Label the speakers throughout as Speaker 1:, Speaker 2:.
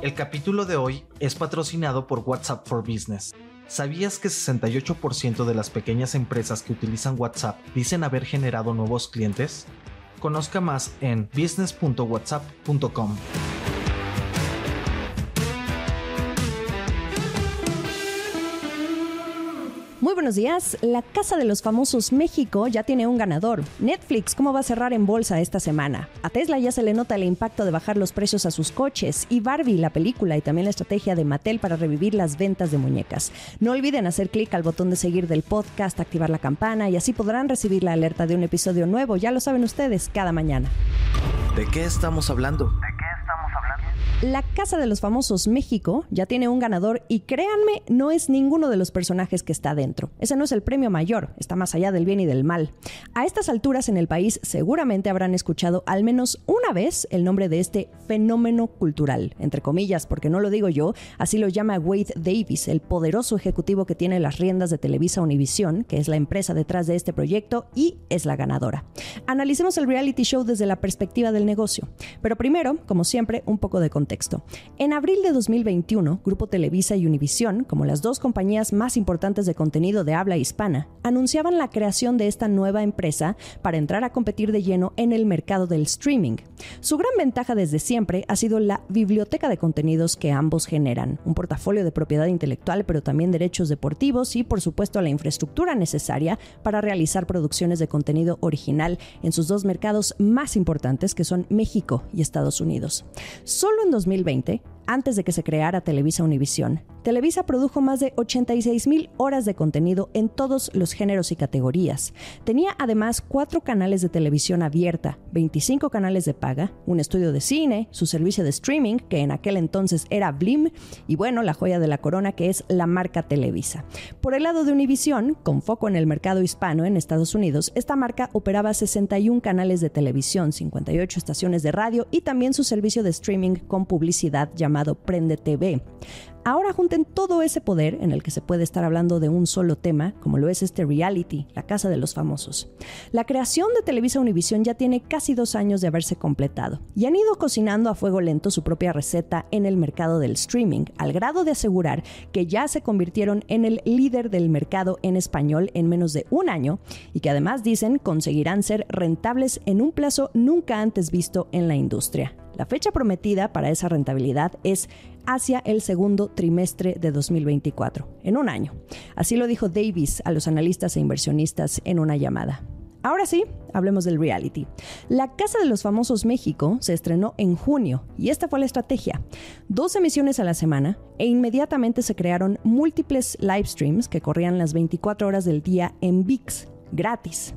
Speaker 1: El capítulo de hoy es patrocinado por WhatsApp for Business. ¿Sabías que 68% de las pequeñas empresas que utilizan WhatsApp dicen haber generado nuevos clientes? Conozca más en business.whatsapp.com.
Speaker 2: Muy buenos días. La Casa de los Famosos México ya tiene un ganador. Netflix, ¿cómo va a cerrar en bolsa esta semana? A Tesla ya se le nota el impacto de bajar los precios a sus coches. Y Barbie, la película y también la estrategia de Mattel para revivir las ventas de muñecas. No olviden hacer clic al botón de seguir del podcast, activar la campana y así podrán recibir la alerta de un episodio nuevo. Ya lo saben ustedes, cada mañana.
Speaker 1: ¿De qué estamos hablando?
Speaker 2: La Casa de los Famosos México ya tiene un ganador y créanme, no es ninguno de los personajes que está dentro. Ese no es el premio mayor, está más allá del bien y del mal. A estas alturas en el país seguramente habrán escuchado al menos una vez el nombre de este fenómeno cultural, entre comillas, porque no lo digo yo, así lo llama Wade Davis, el poderoso ejecutivo que tiene las riendas de Televisa Univisión, que es la empresa detrás de este proyecto y es la ganadora. Analicemos el reality show desde la perspectiva del negocio, pero primero, como siempre, un poco de contexto. En abril de 2021, Grupo Televisa y Univisión, como las dos compañías más importantes de contenido de habla hispana, anunciaban la creación de esta nueva empresa para entrar a competir de lleno en el mercado del streaming. Su gran ventaja desde siempre ha sido la biblioteca de contenidos que ambos generan, un portafolio de propiedad intelectual, pero también derechos deportivos y, por supuesto, la infraestructura necesaria para realizar producciones de contenido original en sus dos mercados más importantes, que son México y Estados Unidos. Solo en 2020, antes de que se creara Televisa Univisión, Televisa produjo más de 86 mil horas de contenido en todos los géneros y categorías. Tenía además cuatro canales de televisión abierta, 25 canales de paga, un estudio de cine, su servicio de streaming, que en aquel entonces era Blim, y bueno, la joya de la corona que es la marca Televisa. Por el lado de Univisión, con foco en el mercado hispano en Estados Unidos, esta marca operaba 61 canales de televisión, 58 estaciones de radio y también su servicio de streaming con publicidad llamado Prende TV. Ahora junten todo ese poder en el que se puede estar hablando de un solo tema, como lo es este reality, la casa de los famosos. La creación de Televisa Univisión ya tiene casi dos años de haberse completado y han ido cocinando a fuego lento su propia receta en el mercado del streaming, al grado de asegurar que ya se convirtieron en el líder del mercado en español en menos de un año y que además dicen conseguirán ser rentables en un plazo nunca antes visto en la industria. La fecha prometida para esa rentabilidad es hacia el segundo trimestre de 2024, en un año. Así lo dijo Davis a los analistas e inversionistas en una llamada. Ahora sí, hablemos del reality. La Casa de los Famosos México se estrenó en junio y esta fue la estrategia. Dos emisiones a la semana e inmediatamente se crearon múltiples live streams que corrían las 24 horas del día en VIX, gratis.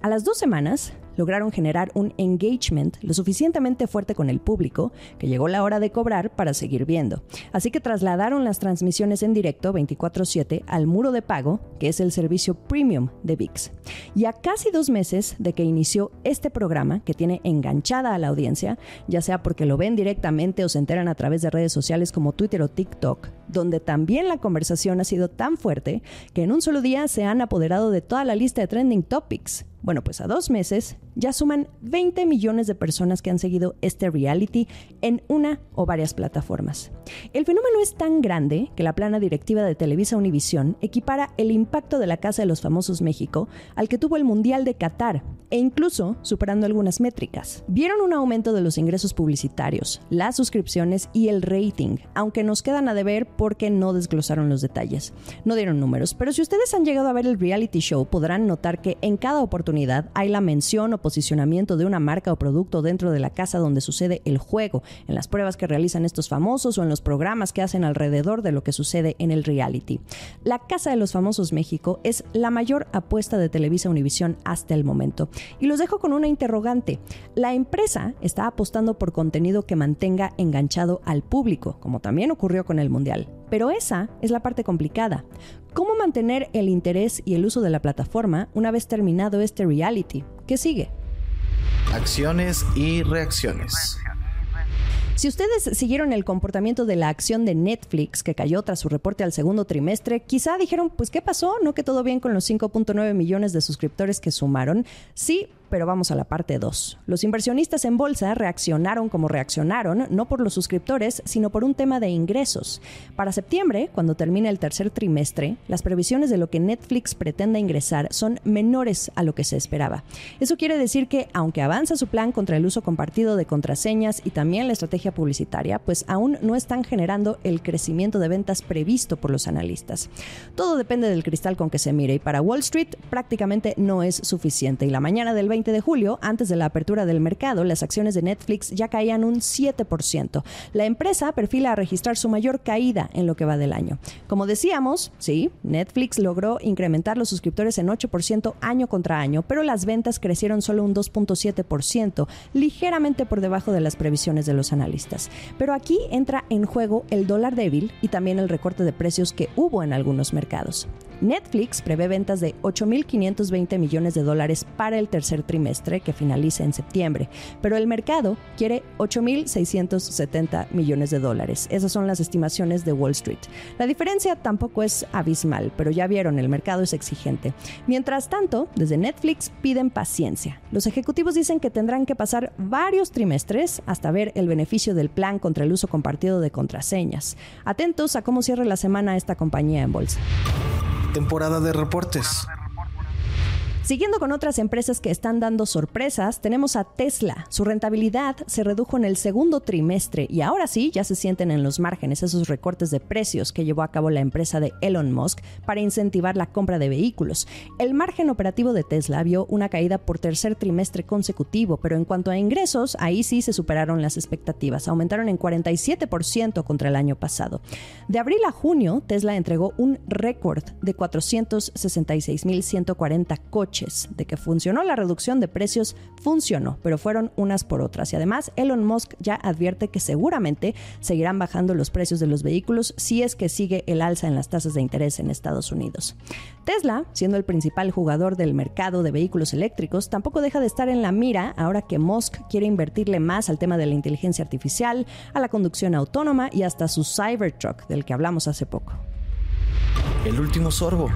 Speaker 2: A las dos semanas, lograron generar un engagement lo suficientemente fuerte con el público que llegó la hora de cobrar para seguir viendo. Así que trasladaron las transmisiones en directo 24/7 al muro de pago, que es el servicio premium de VIX. Y a casi dos meses de que inició este programa, que tiene enganchada a la audiencia, ya sea porque lo ven directamente o se enteran a través de redes sociales como Twitter o TikTok, donde también la conversación ha sido tan fuerte que en un solo día se han apoderado de toda la lista de trending topics. Bueno, pues a dos meses ya suman 20 millones de personas que han seguido este reality en una o varias plataformas. El fenómeno es tan grande que la plana directiva de Televisa Univisión equipara el impacto de la Casa de los Famosos México al que tuvo el Mundial de Qatar e incluso superando algunas métricas. Vieron un aumento de los ingresos publicitarios, las suscripciones y el rating, aunque nos quedan a deber porque no desglosaron los detalles. No dieron números, pero si ustedes han llegado a ver el reality show podrán notar que en cada oportunidad hay la mención o posicionamiento de una marca o producto dentro de la casa donde sucede el juego, en las pruebas que realizan estos famosos o en los programas que hacen alrededor de lo que sucede en el reality. La Casa de los Famosos México es la mayor apuesta de Televisa Univisión hasta el momento. Y los dejo con una interrogante. La empresa está apostando por contenido que mantenga enganchado al público, como también ocurrió con el Mundial. Pero esa es la parte complicada. ¿Cómo mantener el interés y el uso de la plataforma una vez terminado este reality? ¿Qué sigue?
Speaker 1: Acciones y reacciones.
Speaker 2: Si ustedes siguieron el comportamiento de la acción de Netflix que cayó tras su reporte al segundo trimestre, quizá dijeron, pues ¿qué pasó? ¿No que todo bien con los 5.9 millones de suscriptores que sumaron? Sí, pero vamos a la parte 2. Los inversionistas en bolsa reaccionaron como reaccionaron, no por los suscriptores, sino por un tema de ingresos. Para septiembre, cuando termine el tercer trimestre, las previsiones de lo que Netflix pretende ingresar son menores a lo que se esperaba. Eso quiere decir que, aunque avanza su plan contra el uso compartido de contraseñas y también la estrategia publicitaria, pues aún no están generando el crecimiento de ventas previsto por los analistas. Todo depende del cristal con que se mire y para Wall Street prácticamente no es suficiente y la mañana del 20 de julio, antes de la apertura del mercado, las acciones de Netflix ya caían un 7%. La empresa perfila a registrar su mayor caída en lo que va del año. Como decíamos, sí, Netflix logró incrementar los suscriptores en 8% año contra año, pero las ventas crecieron solo un 2.7%, ligeramente por debajo de las previsiones de los analistas. Pero aquí entra en juego el dólar débil y también el recorte de precios que hubo en algunos mercados. Netflix prevé ventas de 8.520 millones de dólares para el tercer trimestre que finaliza en septiembre, pero el mercado quiere 8.670 millones de dólares. Esas son las estimaciones de Wall Street. La diferencia tampoco es abismal, pero ya vieron, el mercado es exigente. Mientras tanto, desde Netflix piden paciencia. Los ejecutivos dicen que tendrán que pasar varios trimestres hasta ver el beneficio del plan contra el uso compartido de contraseñas. Atentos a cómo cierre la semana esta compañía en bolsa
Speaker 1: temporada de reportes.
Speaker 2: Siguiendo con otras empresas que están dando sorpresas, tenemos a Tesla. Su rentabilidad se redujo en el segundo trimestre y ahora sí ya se sienten en los márgenes esos recortes de precios que llevó a cabo la empresa de Elon Musk para incentivar la compra de vehículos. El margen operativo de Tesla vio una caída por tercer trimestre consecutivo, pero en cuanto a ingresos, ahí sí se superaron las expectativas. Aumentaron en 47% contra el año pasado. De abril a junio, Tesla entregó un récord de 466.140 coches de que funcionó la reducción de precios, funcionó, pero fueron unas por otras. Y además, Elon Musk ya advierte que seguramente seguirán bajando los precios de los vehículos si es que sigue el alza en las tasas de interés en Estados Unidos. Tesla, siendo el principal jugador del mercado de vehículos eléctricos, tampoco deja de estar en la mira ahora que Musk quiere invertirle más al tema de la inteligencia artificial, a la conducción autónoma y hasta su Cybertruck, del que hablamos hace poco.
Speaker 1: El último sorbo.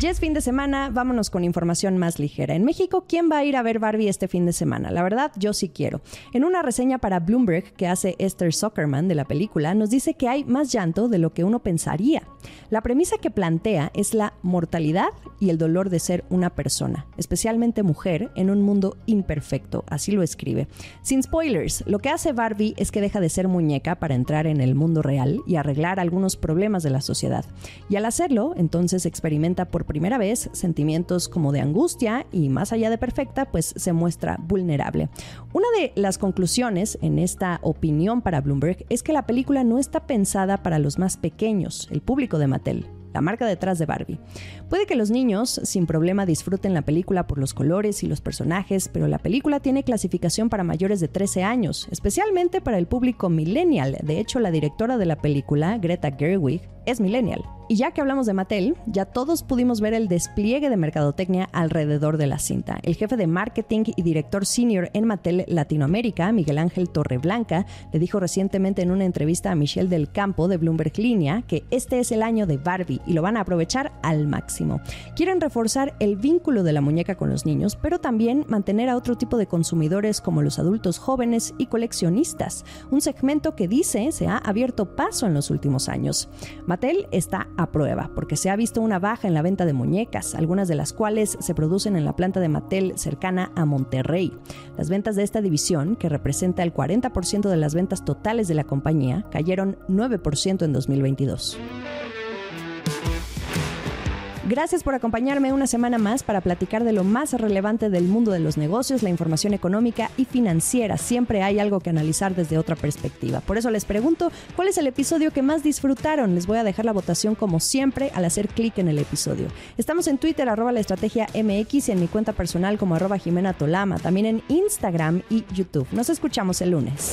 Speaker 2: Ya es fin de semana, vámonos con información más ligera. En México, ¿quién va a ir a ver Barbie este fin de semana? La verdad, yo sí quiero. En una reseña para Bloomberg que hace Esther Zuckerman de la película, nos dice que hay más llanto de lo que uno pensaría. La premisa que plantea es la mortalidad y el dolor de ser una persona, especialmente mujer, en un mundo imperfecto, así lo escribe. Sin spoilers, lo que hace Barbie es que deja de ser muñeca para entrar en el mundo real y arreglar algunos problemas de la sociedad. Y al hacerlo, entonces experimenta por primera vez sentimientos como de angustia y más allá de perfecta, pues se muestra vulnerable. Una de las conclusiones en esta opinión para Bloomberg es que la película no está pensada para los más pequeños, el público de Mattel la marca detrás de Barbie. Puede que los niños sin problema disfruten la película por los colores y los personajes, pero la película tiene clasificación para mayores de 13 años, especialmente para el público millennial. De hecho, la directora de la película, Greta Gerwig, es millennial. Y ya que hablamos de Mattel, ya todos pudimos ver el despliegue de mercadotecnia alrededor de la cinta. El jefe de marketing y director senior en Mattel Latinoamérica, Miguel Ángel Torreblanca, le dijo recientemente en una entrevista a Michelle del Campo de Bloomberg Línea que este es el año de Barbie y lo van a aprovechar al máximo. Quieren reforzar el vínculo de la muñeca con los niños, pero también mantener a otro tipo de consumidores como los adultos jóvenes y coleccionistas, un segmento que dice se ha abierto paso en los últimos años. Mattel está a prueba porque se ha visto una baja en la venta de muñecas, algunas de las cuales se producen en la planta de Mattel cercana a Monterrey. Las ventas de esta división, que representa el 40% de las ventas totales de la compañía, cayeron 9% en 2022. Gracias por acompañarme una semana más para platicar de lo más relevante del mundo de los negocios, la información económica y financiera. Siempre hay algo que analizar desde otra perspectiva. Por eso les pregunto, ¿cuál es el episodio que más disfrutaron? Les voy a dejar la votación como siempre al hacer clic en el episodio. Estamos en Twitter, arroba la estrategia MX y en mi cuenta personal como arroba Jimena Tolama, también en Instagram y YouTube. Nos escuchamos el lunes.